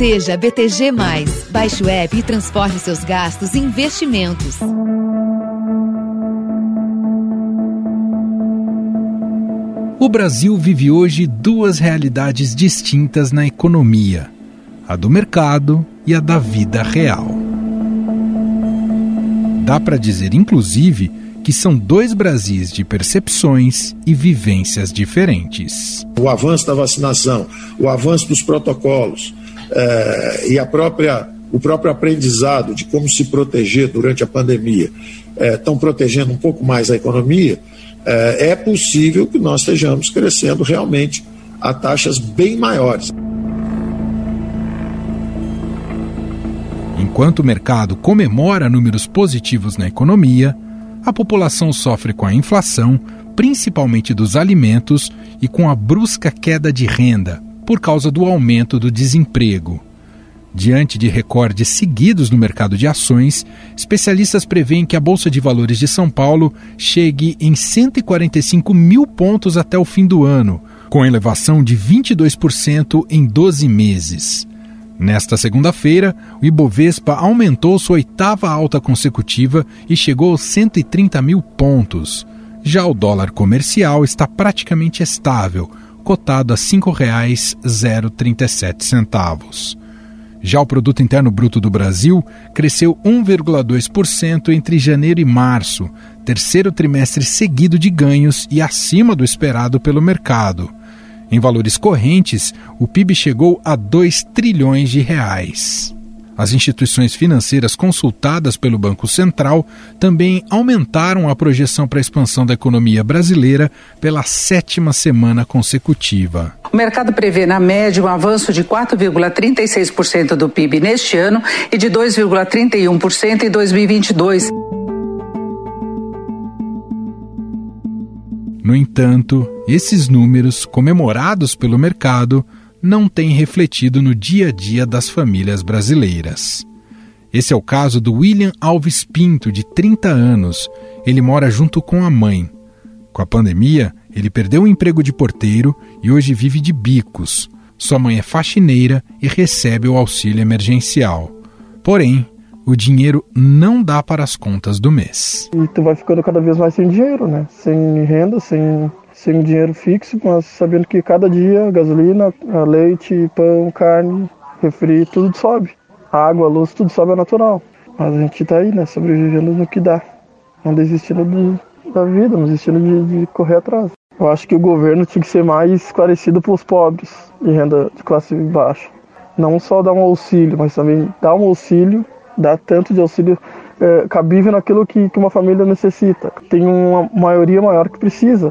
Seja BTG. Baixe o app e transforme seus gastos em investimentos. O Brasil vive hoje duas realidades distintas na economia: a do mercado e a da vida real. Dá para dizer, inclusive, que são dois Brasis de percepções e vivências diferentes. O avanço da vacinação, o avanço dos protocolos é, e a própria, o próprio aprendizado de como se proteger durante a pandemia estão é, protegendo um pouco mais a economia, é, é possível que nós estejamos crescendo realmente a taxas bem maiores. Enquanto o mercado comemora números positivos na economia, a população sofre com a inflação, principalmente dos alimentos, e com a brusca queda de renda, por causa do aumento do desemprego. Diante de recordes seguidos no mercado de ações, especialistas preveem que a Bolsa de Valores de São Paulo chegue em 145 mil pontos até o fim do ano, com elevação de 22% em 12 meses. Nesta segunda-feira, o Ibovespa aumentou sua oitava alta consecutiva e chegou aos 130 mil pontos. Já o dólar comercial está praticamente estável, cotado a R$ 5,037. Já o produto interno bruto do Brasil cresceu 1,2% entre janeiro e março, terceiro trimestre seguido de ganhos e acima do esperado pelo mercado. Em valores correntes, o PIB chegou a 2 trilhões de reais. As instituições financeiras consultadas pelo Banco Central também aumentaram a projeção para a expansão da economia brasileira pela sétima semana consecutiva. O mercado prevê, na média, um avanço de 4,36% do PIB neste ano e de 2,31% em 2022. No entanto, esses números, comemorados pelo mercado, não têm refletido no dia a dia das famílias brasileiras. Esse é o caso do William Alves Pinto, de 30 anos. Ele mora junto com a mãe. Com a pandemia, ele perdeu o emprego de porteiro e hoje vive de bicos. Sua mãe é faxineira e recebe o auxílio emergencial. Porém, o dinheiro não dá para as contas do mês. E tu vai ficando cada vez mais sem dinheiro, né? Sem renda, sem, sem dinheiro fixo, mas sabendo que cada dia gasolina, leite, pão, carne, refri, tudo sobe. água, luz, tudo sobe é natural. Mas a gente tá aí, né? Sobrevivendo no que dá. Não desistindo do, da vida, não desistindo de, de correr atrás. Eu acho que o governo tinha que ser mais esclarecido para os pobres de renda de classe baixa. Não só dar um auxílio, mas também dar um auxílio dá tanto de auxílio é, cabível naquilo que, que uma família necessita. Tem uma maioria maior que precisa,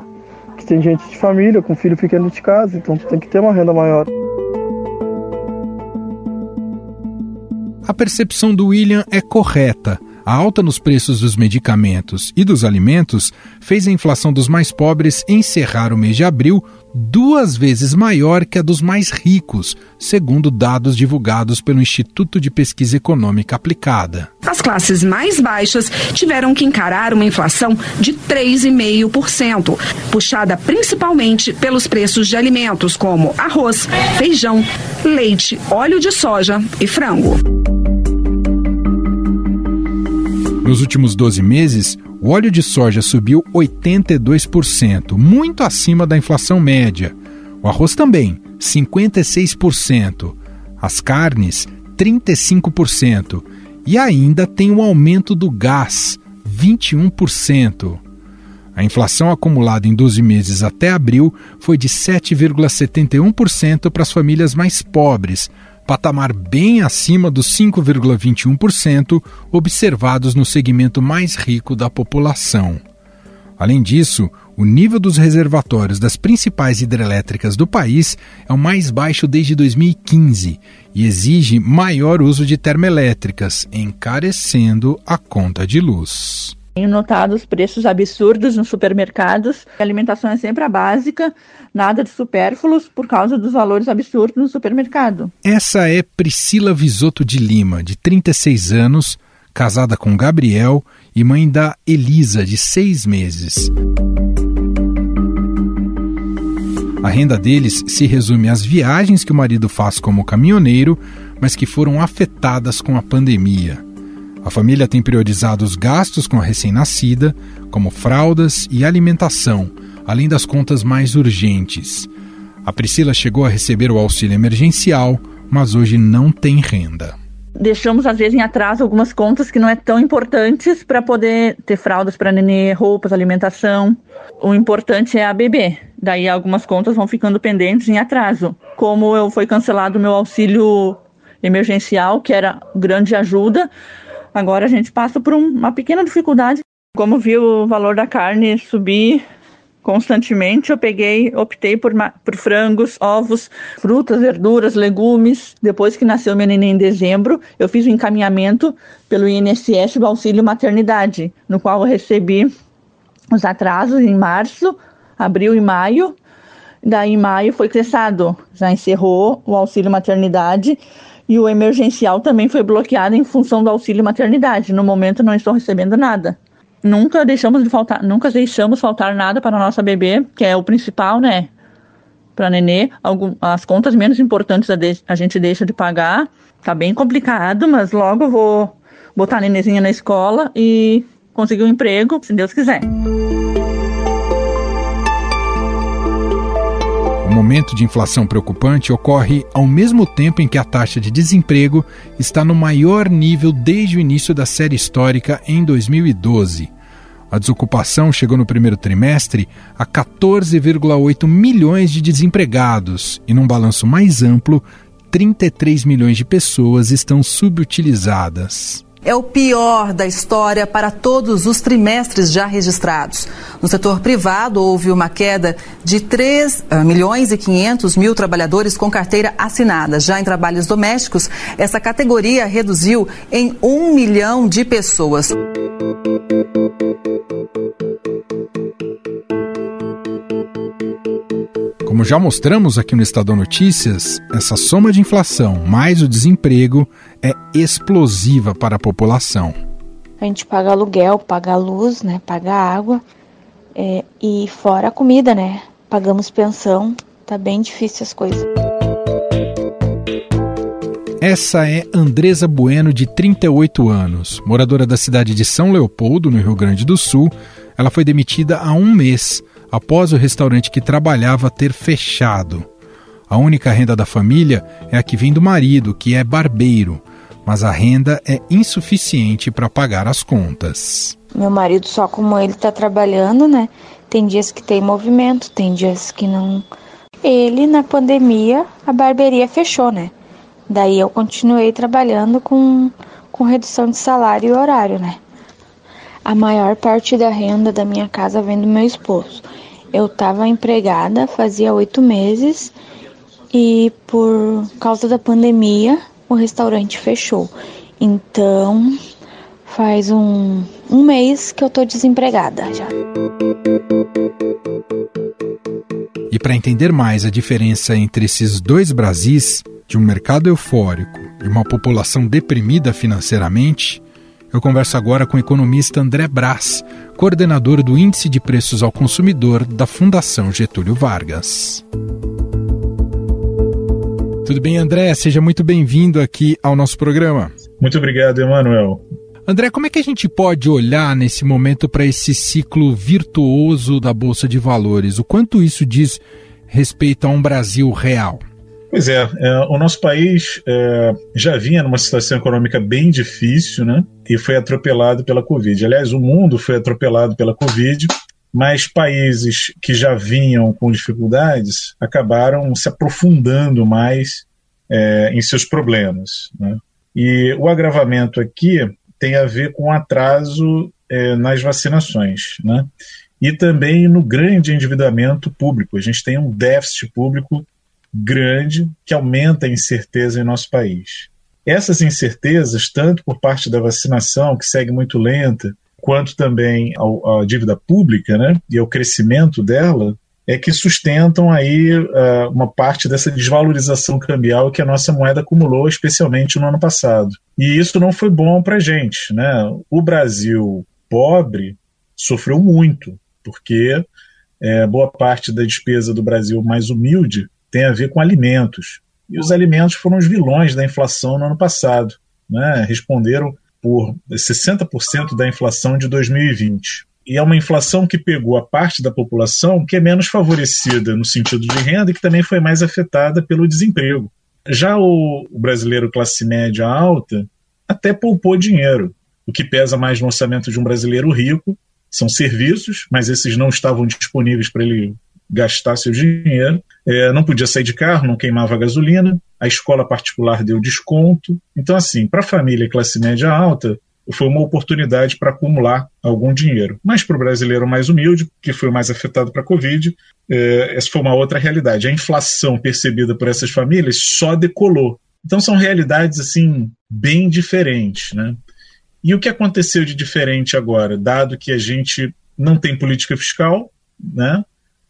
que tem gente de família com filho pequeno de casa, então tem que ter uma renda maior. A percepção do William é correta. A alta nos preços dos medicamentos e dos alimentos fez a inflação dos mais pobres encerrar o mês de abril duas vezes maior que a dos mais ricos, segundo dados divulgados pelo Instituto de Pesquisa Econômica Aplicada. As classes mais baixas tiveram que encarar uma inflação de 3,5%, puxada principalmente pelos preços de alimentos como arroz, feijão, leite, óleo de soja e frango. Nos últimos 12 meses, o óleo de soja subiu 82%, muito acima da inflação média. O arroz também, 56%. As carnes, 35%. E ainda tem o aumento do gás, 21%. A inflação acumulada em 12 meses até abril foi de 7,71% para as famílias mais pobres, patamar bem acima dos 5,21% observados no segmento mais rico da população. Além disso, o nível dos reservatórios das principais hidrelétricas do país é o mais baixo desde 2015 e exige maior uso de termoelétricas, encarecendo a conta de luz. Tenho notado os preços absurdos nos supermercados. A alimentação é sempre a básica, nada de supérfluos por causa dos valores absurdos no supermercado. Essa é Priscila Visoto de Lima, de 36 anos, casada com Gabriel e mãe da Elisa, de seis meses. A renda deles se resume às viagens que o marido faz como caminhoneiro, mas que foram afetadas com a pandemia. A família tem priorizado os gastos com a recém-nascida, como fraldas e alimentação, além das contas mais urgentes. A Priscila chegou a receber o auxílio emergencial, mas hoje não tem renda. Deixamos, às vezes, em atraso algumas contas que não é tão importantes para poder ter fraldas para nenê, roupas, alimentação. O importante é a bebê. Daí algumas contas vão ficando pendentes em atraso. Como eu foi cancelado o meu auxílio emergencial, que era grande ajuda, agora a gente passa por uma pequena dificuldade. Como viu o valor da carne subir constantemente, eu peguei, optei por, por frangos, ovos, frutas, verduras, legumes. Depois que nasceu meu neném em dezembro, eu fiz o um encaminhamento pelo INSS do auxílio maternidade, no qual eu recebi os atrasos em março, abril e maio. Daí em maio foi cessado, já encerrou o auxílio maternidade e o emergencial também foi bloqueado em função do auxílio maternidade. No momento não estou recebendo nada nunca deixamos de faltar, nunca deixamos faltar nada para a nossa bebê, que é o principal, né? Para nenê, algum, as contas menos importantes a, de, a gente deixa de pagar. Tá bem complicado, mas logo vou botar a nenezinha na escola e conseguir um emprego, se Deus quiser. Momento de inflação preocupante ocorre ao mesmo tempo em que a taxa de desemprego está no maior nível desde o início da série histórica em 2012. A desocupação chegou no primeiro trimestre a 14,8 milhões de desempregados e, num balanço mais amplo, 33 milhões de pessoas estão subutilizadas é o pior da história para todos os trimestres já registrados. No setor privado, houve uma queda de 3 ah, milhões e 500 mil trabalhadores com carteira assinada. Já em trabalhos domésticos, essa categoria reduziu em 1 milhão de pessoas. Como já mostramos aqui no Estadão Notícias, essa soma de inflação mais o desemprego é explosiva para a população. A gente paga aluguel, paga luz, né, paga água é, e fora a comida, né? Pagamos pensão, tá bem difícil as coisas. Essa é Andresa Bueno, de 38 anos, moradora da cidade de São Leopoldo, no Rio Grande do Sul. Ela foi demitida há um mês após o restaurante que trabalhava ter fechado. A única renda da família é a que vem do marido, que é barbeiro, mas a renda é insuficiente para pagar as contas. Meu marido, só como ele está trabalhando, né? Tem dias que tem movimento, tem dias que não. Ele, na pandemia, a barbearia fechou, né? Daí eu continuei trabalhando com, com redução de salário e horário, né? A maior parte da renda da minha casa vem do meu esposo. Eu estava empregada fazia oito meses e por causa da pandemia o restaurante fechou. Então faz um, um mês que eu tô desempregada já. E para entender mais a diferença entre esses dois Brasis, de um mercado eufórico e uma população deprimida financeiramente, eu converso agora com o economista André Brás, coordenador do Índice de Preços ao Consumidor da Fundação Getúlio Vargas. Tudo bem, André? Seja muito bem-vindo aqui ao nosso programa. Muito obrigado, Emanuel. André, como é que a gente pode olhar nesse momento para esse ciclo virtuoso da Bolsa de Valores? O quanto isso diz respeito a um Brasil real? Pois é, é, o nosso país é, já vinha numa situação econômica bem difícil, né? E foi atropelado pela Covid. Aliás, o mundo foi atropelado pela Covid, mas países que já vinham com dificuldades acabaram se aprofundando mais é, em seus problemas. Né? E o agravamento aqui tem a ver com atraso é, nas vacinações, né? E também no grande endividamento público. A gente tem um déficit público grande que aumenta a incerteza em nosso país. Essas incertezas, tanto por parte da vacinação, que segue muito lenta, quanto também a, dívida pública né, e ao crescimento dela, é que sustentam aí uh, uma parte dessa desvalorização cambial que a nossa moeda acumulou, especialmente no ano passado. E isso não foi bom para a gente. Né? O Brasil pobre sofreu muito, porque é, boa parte da despesa do Brasil mais humilde tem a ver com alimentos. E os alimentos foram os vilões da inflação no ano passado. Né? Responderam por 60% da inflação de 2020. E é uma inflação que pegou a parte da população que é menos favorecida no sentido de renda e que também foi mais afetada pelo desemprego. Já o, brasileiro classe média alta até poupou dinheiro. O que pesa mais no orçamento de um brasileiro rico são serviços, mas esses não estavam disponíveis para ele gastar seu dinheiro. É, não podia sair de carro, não queimava gasolina. A escola particular deu desconto. Então, assim, para a família classe média alta, foi uma oportunidade para acumular algum dinheiro. Mas para o brasileiro mais humilde, que foi mais afetado para a Covid, é, essa foi uma outra realidade. A inflação percebida por essas famílias só decolou. Então são realidades assim bem diferentes, né? E o que aconteceu de diferente agora, dado que a gente não tem política fiscal, né?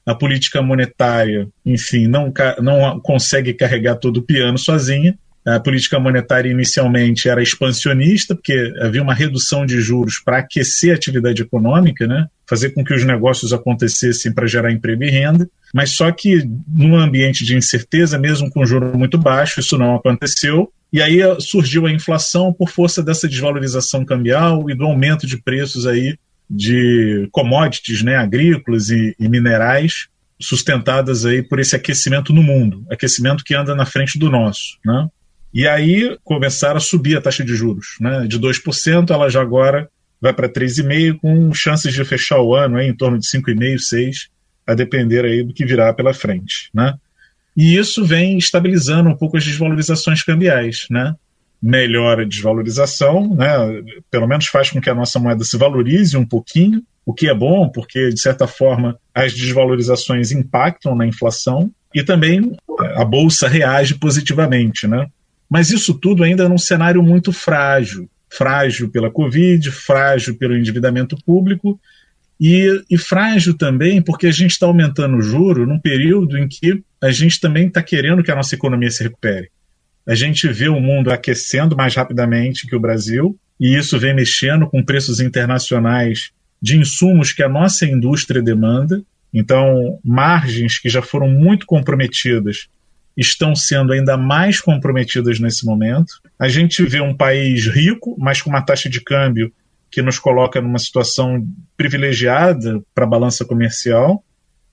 A política monetária, enfim, não, não consegue carregar todo o piano sozinha. A política monetária inicialmente era expansionista, porque havia uma redução de juros para aquecer a atividade econômica, né? fazer com que os negócios acontecessem para gerar emprego e renda, mas só que num ambiente de incerteza, mesmo com juro muito baixo, isso não aconteceu. E aí surgiu a inflação por força dessa desvalorização cambial e do aumento de preços aí de commodities né, agrícolas e, e minerais sustentadas aí por esse aquecimento no mundo, aquecimento que anda na frente do nosso, né? E aí começaram a subir a taxa de juros, né? De 2%, ela já agora vai para 3,5%, com chances de fechar o ano aí, em torno de 5,5%, 6%, a depender aí do que virá pela frente, né? E isso vem estabilizando um pouco as desvalorizações cambiais, né? Melhora a desvalorização, né? Pelo menos faz com que a nossa moeda se valorize um pouquinho, o que é bom, porque de certa forma as desvalorizações impactam na inflação e também a bolsa reage positivamente, né? Mas isso tudo ainda num cenário muito frágil frágil pela Covid, frágil pelo endividamento público e, e frágil também porque a gente está aumentando o juro num período em que a gente também está querendo que a nossa economia se recupere. A gente vê o mundo aquecendo mais rapidamente que o Brasil e isso vem mexendo com preços internacionais de insumos que a nossa indústria demanda. Então, margens que já foram muito comprometidas estão sendo ainda mais comprometidas nesse momento. A gente vê um país rico, mas com uma taxa de câmbio que nos coloca numa situação privilegiada para a balança comercial.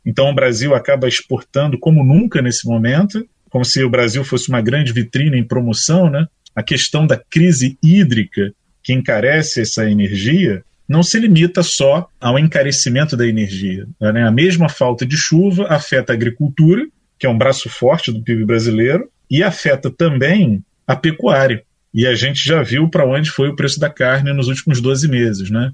Então o Brasil acaba exportando como nunca nesse momento, como se o Brasil fosse uma grande vitrine em promoção, né? A questão da crise hídrica que encarece essa energia não se limita só ao encarecimento da energia. Né? A mesma falta de chuva afeta a agricultura, que é um braço forte do PIB brasileiro, e afeta também a pecuária. E a gente já viu para onde foi o preço da carne nos últimos 12 meses, né?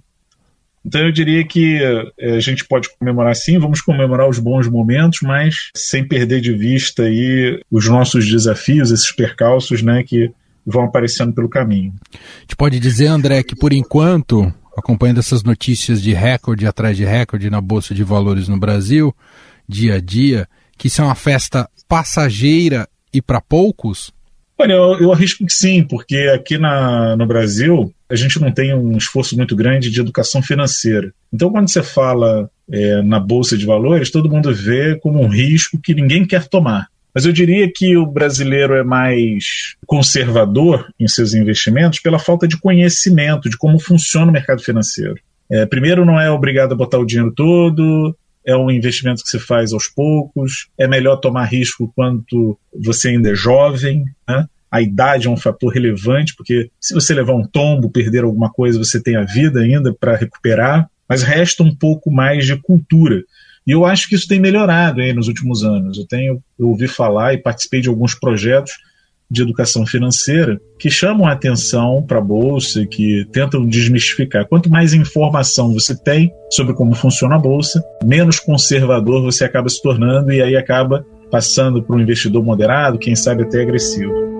Então eu diria que é, a gente pode comemorar sim, vamos comemorar os bons momentos, mas sem perder de vista aí os nossos desafios, esses percalços, né, que vão aparecendo pelo caminho. A gente pode dizer, André, que por enquanto, acompanhando essas notícias de recorde atrás de recorde na Bolsa de Valores no Brasil, dia a dia, que isso é uma festa passageira e para poucos? Olha, eu, eu, arrisco que sim, porque aqui na, no Brasil a gente não tem um esforço muito grande de educação financeira. Então, quando você fala é, na Bolsa de Valores, todo mundo vê como um risco que ninguém quer tomar. Mas eu diria que o brasileiro é mais conservador em seus investimentos pela falta de conhecimento de como funciona o mercado financeiro. É, primeiro, não é obrigado a botar o dinheiro todo, é um investimento que se faz aos poucos, é melhor tomar risco quando você ainda é jovem, né? A idade é um fator relevante, porque se você levar um tombo, perder alguma coisa, você tem a vida ainda para recuperar, mas resta um pouco mais de cultura. E eu acho que isso tem melhorado aí nos últimos anos. Eu tenho eu ouvi falar e participei de alguns projetos de educação financeira que chamam a atenção para a bolsa, que tentam desmistificar. Quanto mais informação você tem sobre como funciona a bolsa, menos conservador você acaba se tornando e aí acaba passando para um investidor moderado, quem sabe até agressivo.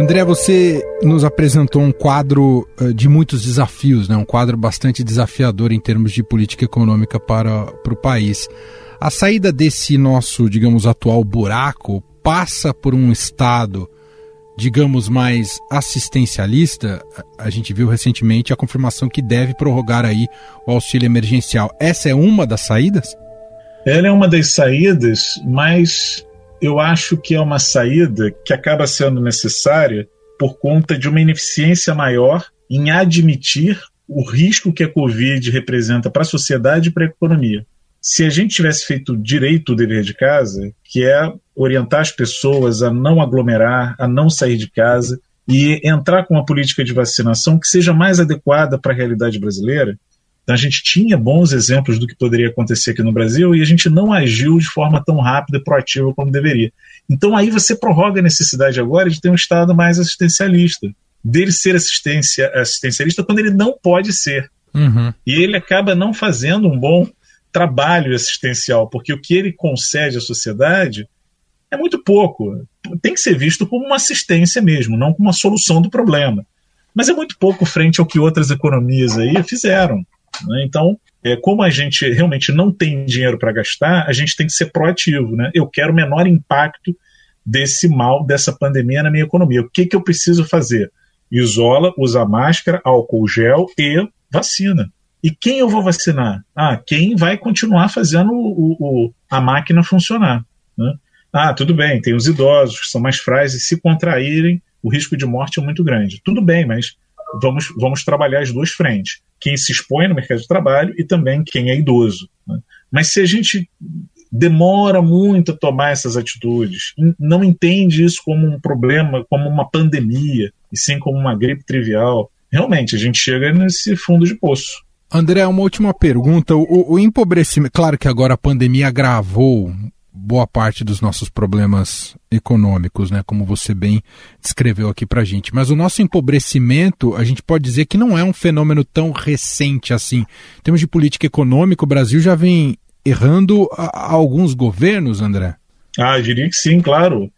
André, você nos apresentou um quadro eh, de muitos desafios, né? um quadro bastante desafiador em termos de política econômica para, para o país. A saída desse nosso, digamos, atual buraco passa por um estado digamos, mais assistencialista, a gente viu recentemente a confirmação que deve prorrogar aí o auxílio emergencial. Essa é uma das saídas? Ela é uma das saídas, mas eu acho que é uma saída que acaba sendo necessária por conta de uma ineficiência maior em admitir o risco que a Covid representa para a sociedade e para a economia. Se a gente tivesse feito direito o dever de casa, que é orientar as pessoas a não aglomerar, a não sair de casa e entrar com uma política de vacinação que seja mais adequada para a realidade brasileira, então a gente tinha bons exemplos do que poderia acontecer aqui no Brasil e a gente não agiu de forma tão rápida e proativa como deveria. Então aí você prorroga a necessidade agora de ter um Estado mais assistencialista, dele ser assistência, assistencialista quando ele não pode ser. Uhum. E ele acaba não fazendo um bom trabalho assistencial, porque o que ele concede à sociedade é muito pouco. Tem que ser visto como uma assistência mesmo, não como uma solução do problema. Mas é muito pouco frente ao que outras economias aí fizeram. Né? Então, é, como a gente realmente não tem dinheiro para gastar, a gente tem que ser proativo. Né? Eu quero o menor impacto desse mal, dessa pandemia na minha economia. O que, que eu preciso fazer? Isola, usa máscara, álcool gel e vacina. E quem eu vou vacinar? Ah, quem vai continuar fazendo o, o, a máquina funcionar. Né? Ah, tudo bem, tem os idosos que são mais frágeis se contraírem, o risco de morte é muito grande. Tudo bem, mas vamos, vamos trabalhar as duas frentes. Quem se expõe no mercado de trabalho e também quem é idoso. Né? Mas se a gente demora muito a tomar essas atitudes, não entende isso como um problema, como uma pandemia, e sim como uma gripe trivial, realmente a gente chega nesse fundo de poço. André, uma última pergunta. O, o, empobrecimento, claro que agora a pandemia agravou boa parte dos nossos problemas econômicos, né, como você bem descreveu aqui para gente. Mas o nosso empobrecimento, a gente pode dizer que não é um fenômeno tão recente assim. Em termos de política econômica, o Brasil já vem errando a, a alguns governos, André. Ah, eu diria que sim, claro.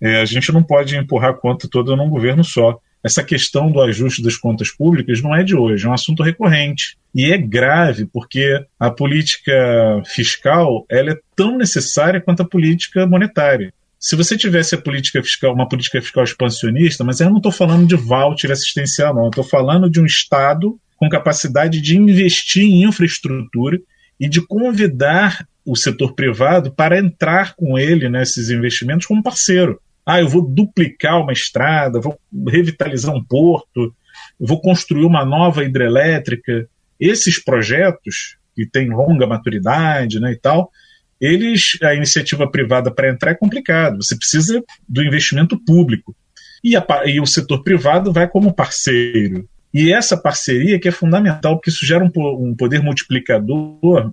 É, a gente não pode empurrar a conta toda num governo só essa questão do ajuste das contas públicas não é de hoje, é um assunto recorrente. E é grave porque a política fiscal ela é tão necessária quanto a política monetária. Se você tivesse a política fiscal, uma política fiscal expansionista, mas eu não estou falando de voucher assistencial, não. Estou falando de um Estado com capacidade de investir em infraestrutura e de convidar o setor privado para entrar com ele nesses investimentos como parceiro ah, eu vou duplicar uma estrada, vou revitalizar um porto, vou construir uma nova hidrelétrica. Esses projetos, que têm longa maturidade né, e tal, eles, a iniciativa privada para entrar é complicado. Você precisa do investimento público. E, a, e, o setor privado vai como parceiro. E essa parceria que é fundamental, porque isso gera um, um poder multiplicador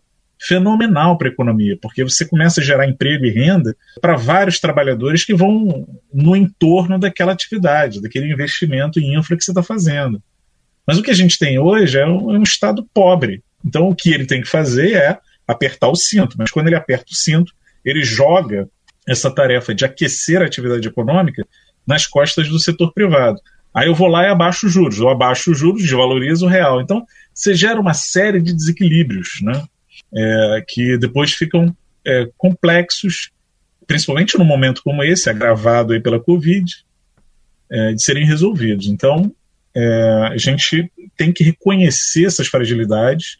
fenomenal para a economia, porque você começa a gerar emprego e renda para vários trabalhadores que vão no entorno daquela atividade, daquele investimento em infra que você está fazendo. Mas o que a gente tem hoje é um, é um Estado pobre. Então o que ele tem que fazer é apertar o cinto, mas quando ele aperta o cinto, ele joga essa tarefa de aquecer a atividade econômica nas costas do setor privado. Aí eu vou lá e abaixo os juros, eu abaixo os juros, desvalorizo o real. Então, você gera uma série de desequilíbrios, né? É, que depois ficam é, complexos, principalmente num momento como esse, agravado aí pela Covid, é, de serem resolvidos. Então, é, a gente tem que reconhecer essas fragilidades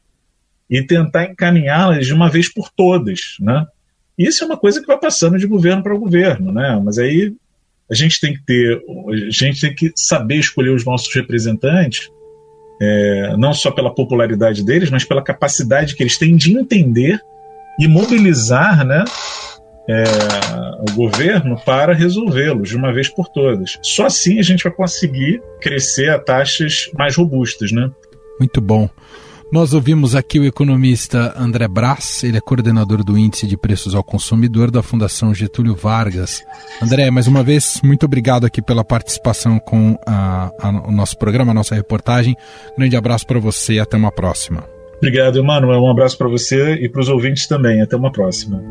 e tentar encaminhá-las de uma vez por todas, né? Isso é uma coisa que vai passando de governo para governo, né? Mas aí a gente tem que ter, a gente tem que saber escolher os nossos representantes é, não só pela popularidade deles, mas pela capacidade que eles têm de entender e mobilizar né, é, o governo para resolvê-los de uma vez por todas. Só assim a gente vai conseguir crescer a taxas mais robustas. Né? Muito bom. Nós ouvimos aqui o economista André Brás, ele é coordenador do Índice de Preços ao Consumidor da Fundação Getúlio Vargas. André, mais uma vez, muito obrigado aqui pela participação com a, a, o nosso programa, a nossa reportagem. Grande abraço para você e até uma próxima. Obrigado, Emanuel. Um abraço para você e para os ouvintes também. Até uma próxima.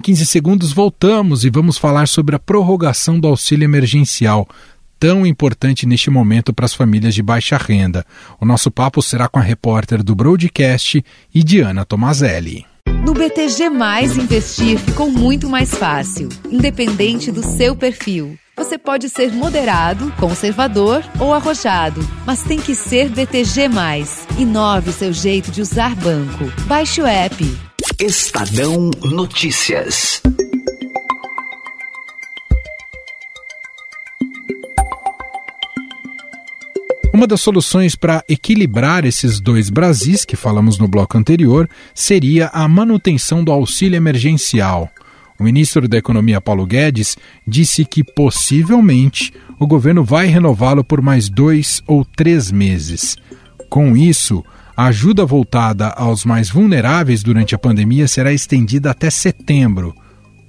Em 15 segundos voltamos e vamos falar sobre a prorrogação do auxílio emergencial, tão importante neste momento para as famílias de baixa renda. O nosso papo será com a repórter do Broadcast e Diana Tomazelli. No BTG, investir ficou muito mais fácil, independente do seu perfil. Você pode ser moderado, conservador ou arrojado, mas tem que ser BTG. Inove seu jeito de usar banco. Baixe o app. Estadão Notícias. Uma das soluções para equilibrar esses dois Brasis que falamos no bloco anterior seria a manutenção do auxílio emergencial. O ministro da Economia, Paulo Guedes, disse que possivelmente o governo vai renová-lo por mais dois ou três meses. Com isso, a ajuda voltada aos mais vulneráveis durante a pandemia será estendida até setembro.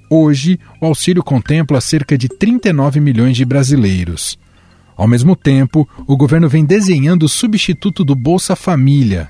Hoje, o auxílio contempla cerca de 39 milhões de brasileiros. Ao mesmo tempo, o governo vem desenhando o substituto do Bolsa Família.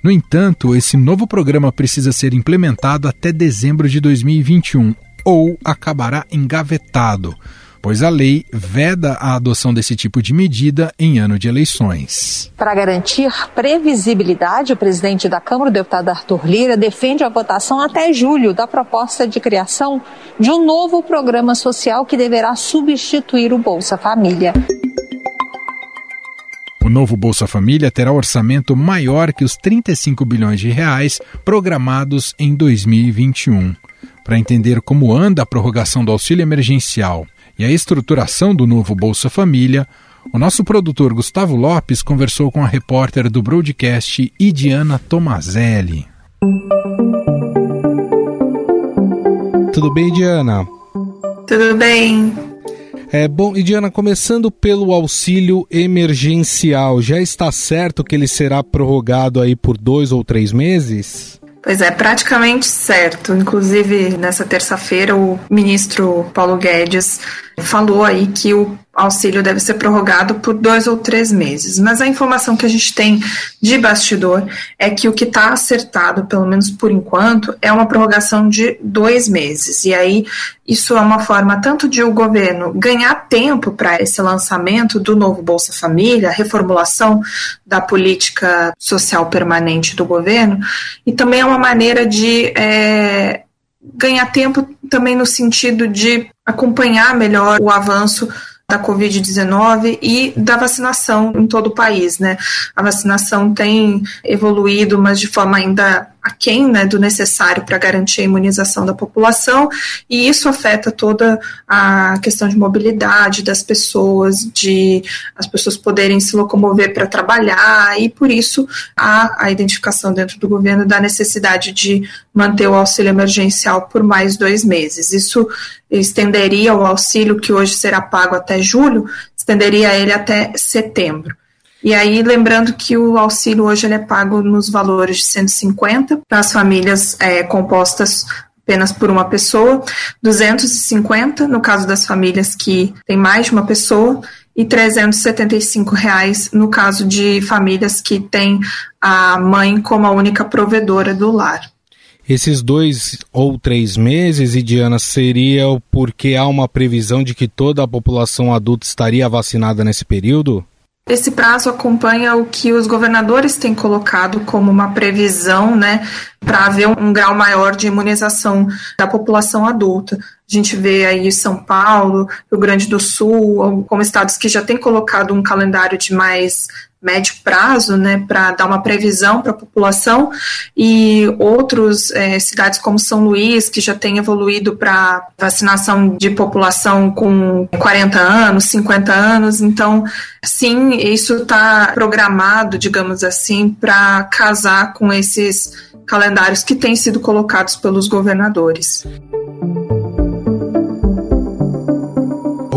No entanto, esse novo programa precisa ser implementado até dezembro de 2021 ou acabará engavetado, pois a lei veda a adoção desse tipo de medida em ano de eleições. Para garantir previsibilidade, o presidente da Câmara, o deputado Arthur Lira, defende a votação até julho da proposta de criação de um novo programa social que deverá substituir o Bolsa Família. O novo Bolsa Família terá orçamento maior que os 35 bilhões de reais programados em 2021. Para entender como anda a prorrogação do auxílio emergencial e a estruturação do novo Bolsa Família, o nosso produtor Gustavo Lopes conversou com a repórter do broadcast Idiana Tomazelli. Tudo bem, Diana? Tudo bem. É, bom, e Diana, começando pelo auxílio emergencial, já está certo que ele será prorrogado aí por dois ou três meses? Pois é, praticamente certo. Inclusive, nessa terça-feira, o ministro Paulo Guedes falou aí que o auxílio deve ser prorrogado por dois ou três meses. Mas a informação que a gente tem de bastidor é que o que está acertado, pelo menos por enquanto, é uma prorrogação de dois meses. E aí, isso é uma forma tanto de o governo ganhar tempo para esse lançamento do novo Bolsa Família, reformulação da política social permanente do governo, e também é uma maneira de é, ganhar tempo também no sentido de acompanhar melhor o avanço da Covid-19 e da vacinação em todo o país, né? A vacinação tem evoluído, mas de forma ainda aquém né, do necessário para garantir a imunização da população, e isso afeta toda a questão de mobilidade das pessoas, de as pessoas poderem se locomover para trabalhar, e por isso há a identificação dentro do governo da necessidade de manter o auxílio emergencial por mais dois meses. Isso estenderia o auxílio que hoje será pago até julho, estenderia ele até setembro. E aí, lembrando que o auxílio hoje ele é pago nos valores de 150 para as famílias é, compostas apenas por uma pessoa, 250 no caso das famílias que têm mais de uma pessoa e 375 reais no caso de famílias que têm a mãe como a única provedora do lar. Esses dois ou três meses, Idiana, seria porque há uma previsão de que toda a população adulta estaria vacinada nesse período? Esse prazo acompanha o que os governadores têm colocado como uma previsão, né, para haver um grau maior de imunização da população adulta. A gente vê aí São Paulo, Rio Grande do Sul, como estados que já têm colocado um calendário de mais médio prazo, né, para dar uma previsão para a população, e outros é, cidades como São Luís, que já tem evoluído para vacinação de população com 40 anos, 50 anos, então, sim, isso está programado, digamos assim, para casar com esses calendários que têm sido colocados pelos governadores.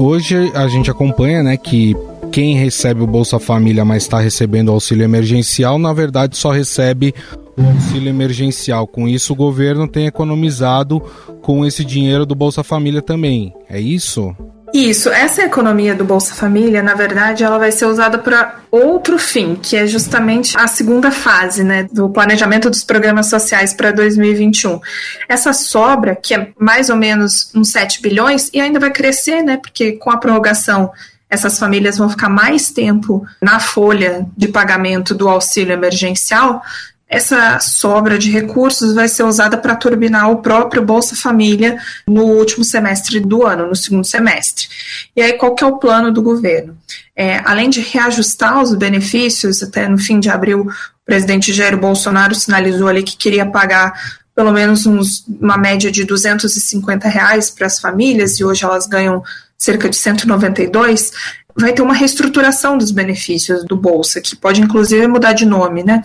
Hoje a gente acompanha, né, que quem recebe o Bolsa Família, mas está recebendo auxílio emergencial, na verdade só recebe o auxílio emergencial. Com isso, o governo tem economizado com esse dinheiro do Bolsa Família também. É isso? Isso, essa economia do Bolsa Família, na verdade, ela vai ser usada para outro fim, que é justamente a segunda fase, né, do planejamento dos programas sociais para 2021. Essa sobra, que é mais ou menos uns 7 bilhões, e ainda vai crescer, né, porque com a prorrogação essas famílias vão ficar mais tempo na folha de pagamento do auxílio emergencial, essa sobra de recursos vai ser usada para turbinar o próprio Bolsa Família no último semestre do ano, no segundo semestre. E aí, qual que é o plano do governo? É, além de reajustar os benefícios, até no fim de abril, o presidente Jair Bolsonaro sinalizou ali que queria pagar pelo menos uns, uma média de 250 reais para as famílias, e hoje elas ganham cerca de 192, vai ter uma reestruturação dos benefícios do Bolsa, que pode inclusive mudar de nome, né?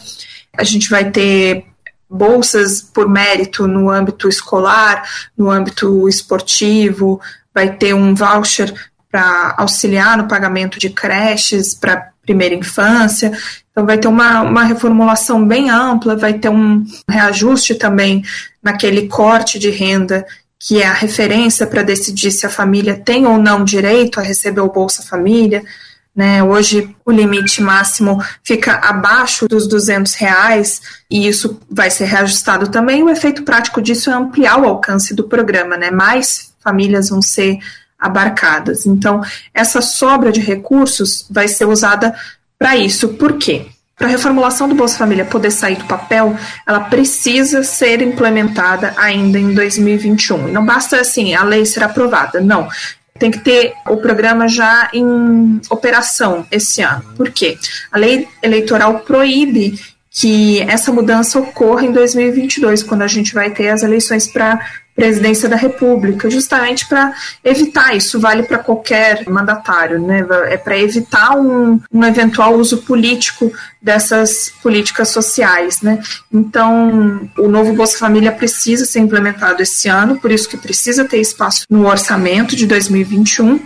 A gente vai ter bolsas por mérito no âmbito escolar, no âmbito esportivo, vai ter um voucher para auxiliar no pagamento de creches para primeira infância. Então, vai ter uma, uma reformulação bem ampla, vai ter um reajuste também naquele corte de renda que é a referência para decidir se a família tem ou não direito a receber o Bolsa Família. Né? Hoje o limite máximo fica abaixo dos 200 reais e isso vai ser reajustado também. O efeito prático disso é ampliar o alcance do programa, né? Mais famílias vão ser abarcadas. Então, essa sobra de recursos vai ser usada para isso. Por quê? Para a reformulação do Bolsa Família poder sair do papel, ela precisa ser implementada ainda em 2021. E não basta assim a lei ser aprovada, não tem que ter o programa já em operação esse ano. Por quê? A lei eleitoral proíbe que essa mudança ocorra em 2022, quando a gente vai ter as eleições para presidência da República, justamente para evitar isso, vale para qualquer mandatário, né? É para evitar um, um, eventual uso político dessas políticas sociais, né? Então, o novo Bolsa Família precisa ser implementado esse ano, por isso que precisa ter espaço no orçamento de 2021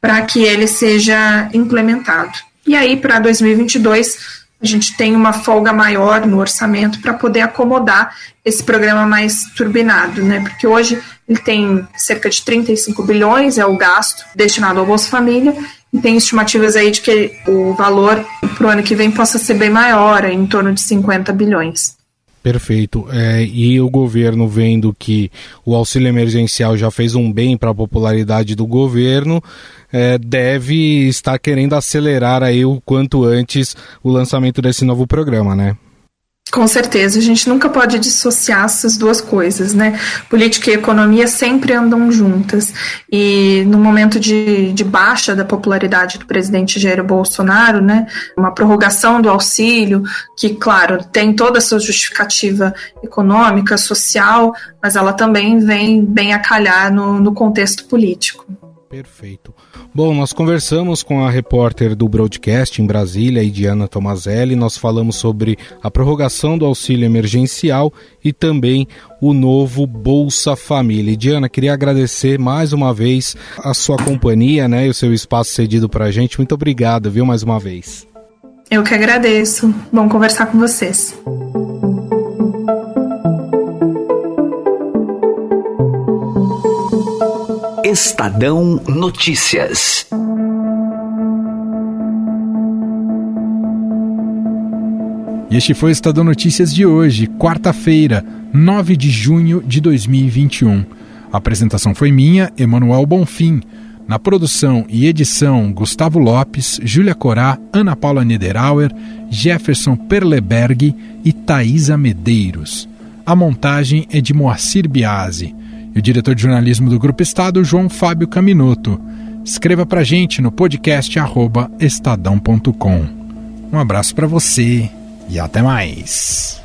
para que ele seja implementado. E aí, para 2022, a gente tem uma folga maior no orçamento para poder acomodar esse programa mais turbinado, né? Porque hoje ele tem cerca de 35 bilhões, é o gasto destinado ao Bolsa Família, e tem estimativas aí de que o valor para o ano que vem possa ser bem maior, em torno de 50 bilhões. Perfeito. É, e o governo vendo que o auxílio emergencial já fez um bem para a popularidade do governo, é, deve estar querendo acelerar aí o quanto antes o lançamento desse novo programa, né? Com certeza, a gente nunca pode dissociar essas duas coisas, né? Política e economia sempre andam juntas. E no momento de, de baixa da popularidade do presidente Jair Bolsonaro, né? Uma prorrogação do auxílio, que, claro, tem toda a sua justificativa econômica, social, mas ela também vem bem a calhar no, no contexto político. Perfeito. Bom, nós conversamos com a repórter do Broadcast em Brasília, Diana Tomazelli. Nós falamos sobre a prorrogação do auxílio emergencial e também o novo Bolsa Família. Diana, queria agradecer mais uma vez a sua companhia né, e o seu espaço cedido para a gente. Muito obrigado, viu, mais uma vez. Eu que agradeço. Bom conversar com vocês. Estadão Notícias. E este foi o Estadão Notícias de hoje, quarta-feira, 9 de junho de 2021. A apresentação foi minha, Emanuel Bonfim. Na produção e edição, Gustavo Lopes, Júlia Corá, Ana Paula Niederauer, Jefferson Perleberg e Thaisa Medeiros. A montagem é de Moacir Biasi e o diretor de jornalismo do Grupo Estado, João Fábio Caminoto. Escreva para gente no podcast estadão.com. Um abraço para você e até mais.